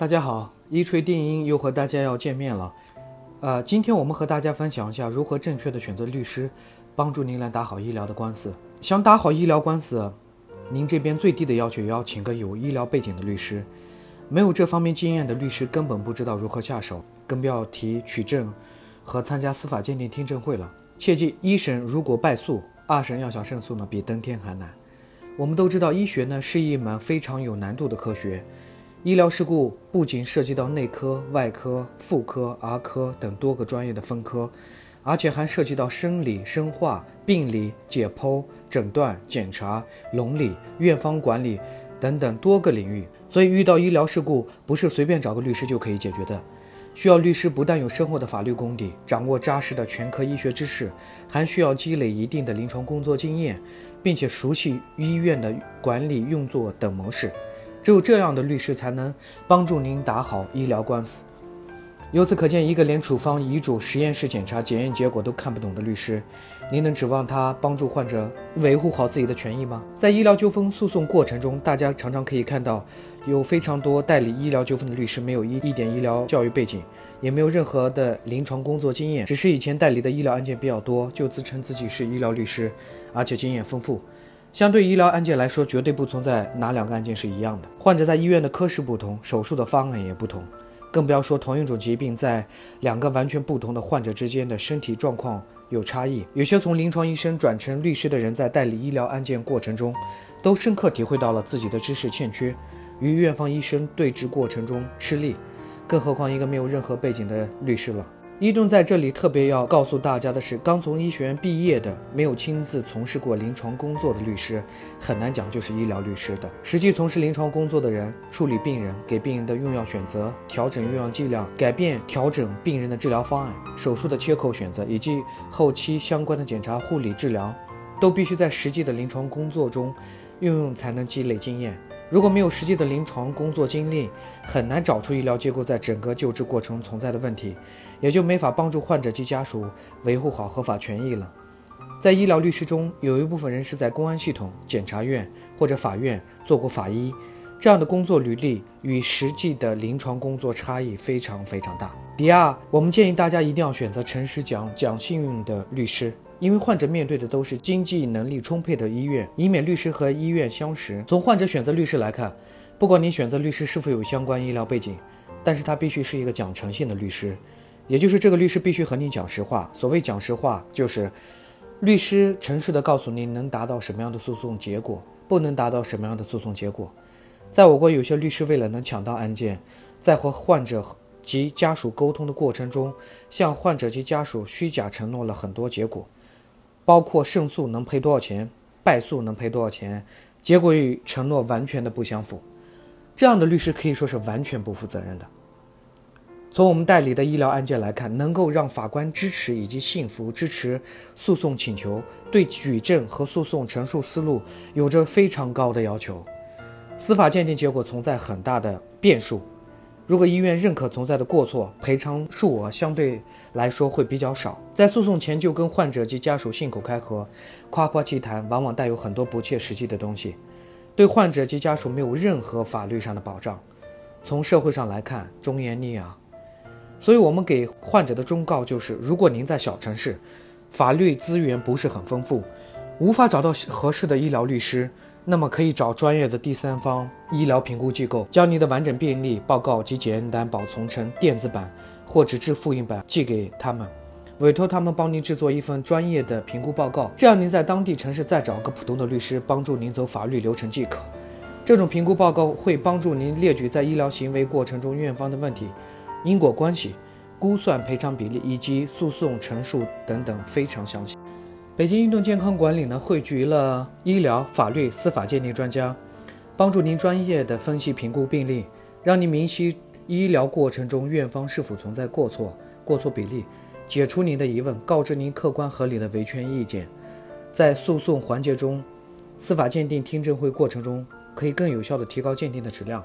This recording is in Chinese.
大家好，一锤定音又和大家要见面了。呃，今天我们和大家分享一下如何正确的选择律师，帮助您来打好医疗的官司。想打好医疗官司，您这边最低的要求要请个有医疗背景的律师。没有这方面经验的律师根本不知道如何下手，更不要提取证和参加司法鉴定听证会了。切记，一审如果败诉，二审要想胜诉呢，比登天还难。我们都知道，医学呢是一门非常有难度的科学。医疗事故不仅涉及到内科、外科、妇科、儿科等多个专业的分科，而且还涉及到生理、生化、病理、解剖、诊断、检查、伦理、院方管理等等多个领域。所以，遇到医疗事故，不是随便找个律师就可以解决的。需要律师不但有深厚的法律功底，掌握扎实的全科医学知识，还需要积累一定的临床工作经验，并且熟悉医院的管理运作等模式。只有这样的律师才能帮助您打好医疗官司。由此可见，一个连处方、遗嘱、实验室检查、检验结果都看不懂的律师，您能指望他帮助患者维护好自己的权益吗？在医疗纠纷诉讼过程中，大家常常可以看到，有非常多代理医疗纠纷的律师没有一一点医疗教育背景，也没有任何的临床工作经验，只是以前代理的医疗案件比较多，就自称自己是医疗律师，而且经验丰富。相对医疗案件来说，绝对不存在哪两个案件是一样的。患者在医院的科室不同，手术的方案也不同，更不要说同一种疾病在两个完全不同的患者之间的身体状况有差异。有些从临床医生转成律师的人，在代理医疗案件过程中，都深刻体会到了自己的知识欠缺，与院方医生对峙过程中吃力，更何况一个没有任何背景的律师了。伊顿在这里特别要告诉大家的是，刚从医学院毕业的、没有亲自从事过临床工作的律师，很难讲就是医疗律师的。实际从事临床工作的人，处理病人、给病人的用药选择、调整用药剂量、改变调整病人的治疗方案、手术的切口选择，以及后期相关的检查、护理、治疗，都必须在实际的临床工作中运用，才能积累经验。如果没有实际的临床工作经历，很难找出医疗机构在整个救治过程存在的问题，也就没法帮助患者及家属维护好合法权益了。在医疗律师中，有一部分人是在公安系统、检察院或者法院做过法医，这样的工作履历与实际的临床工作差异非常非常大。第二，我们建议大家一定要选择诚实讲、讲信用的律师。因为患者面对的都是经济能力充沛的医院，以免律师和医院相识。从患者选择律师来看，不管你选择律师是否有相关医疗背景，但是他必须是一个讲诚信的律师，也就是这个律师必须和你讲实话。所谓讲实话，就是律师诚实的告诉你能达到什么样的诉讼结果，不能达到什么样的诉讼结果。在我国，有些律师为了能抢到案件，在和患者及家属沟通的过程中，向患者及家属虚假承诺了很多结果。包括胜诉能赔多少钱，败诉能赔多少钱，结果与承诺完全的不相符，这样的律师可以说是完全不负责任的。从我们代理的医疗案件来看，能够让法官支持以及信服支持诉讼请求，对举证和诉讼陈述思路有着非常高的要求，司法鉴定结果存在很大的变数。如果医院认可存在的过错，赔偿数额相对来说会比较少。在诉讼前就跟患者及家属信口开河、夸夸其谈，往往带有很多不切实际的东西，对患者及家属没有任何法律上的保障。从社会上来看，忠言逆耳。所以我们给患者的忠告就是：如果您在小城市，法律资源不是很丰富，无法找到合适的医疗律师。那么可以找专业的第三方医疗评估机构，将您的完整病历报告及检验单保存成电子版或纸质复印版寄给他们，委托他们帮您制作一份专业的评估报告。这样您在当地城市再找个普通的律师帮助您走法律流程即可。这种评估报告会帮助您列举在医疗行为过程中院方的问题、因果关系、估算赔偿比例以及诉讼陈述等等，非常详细。北京运动健康管理呢，汇聚了医疗、法律、司法鉴定专家，帮助您专业的分析评估病例，让您明晰医疗过程中院方是否存在过错、过错比例，解除您的疑问，告知您客观合理的维权意见。在诉讼环节中，司法鉴定听证会过程中，可以更有效地提高鉴定的质量。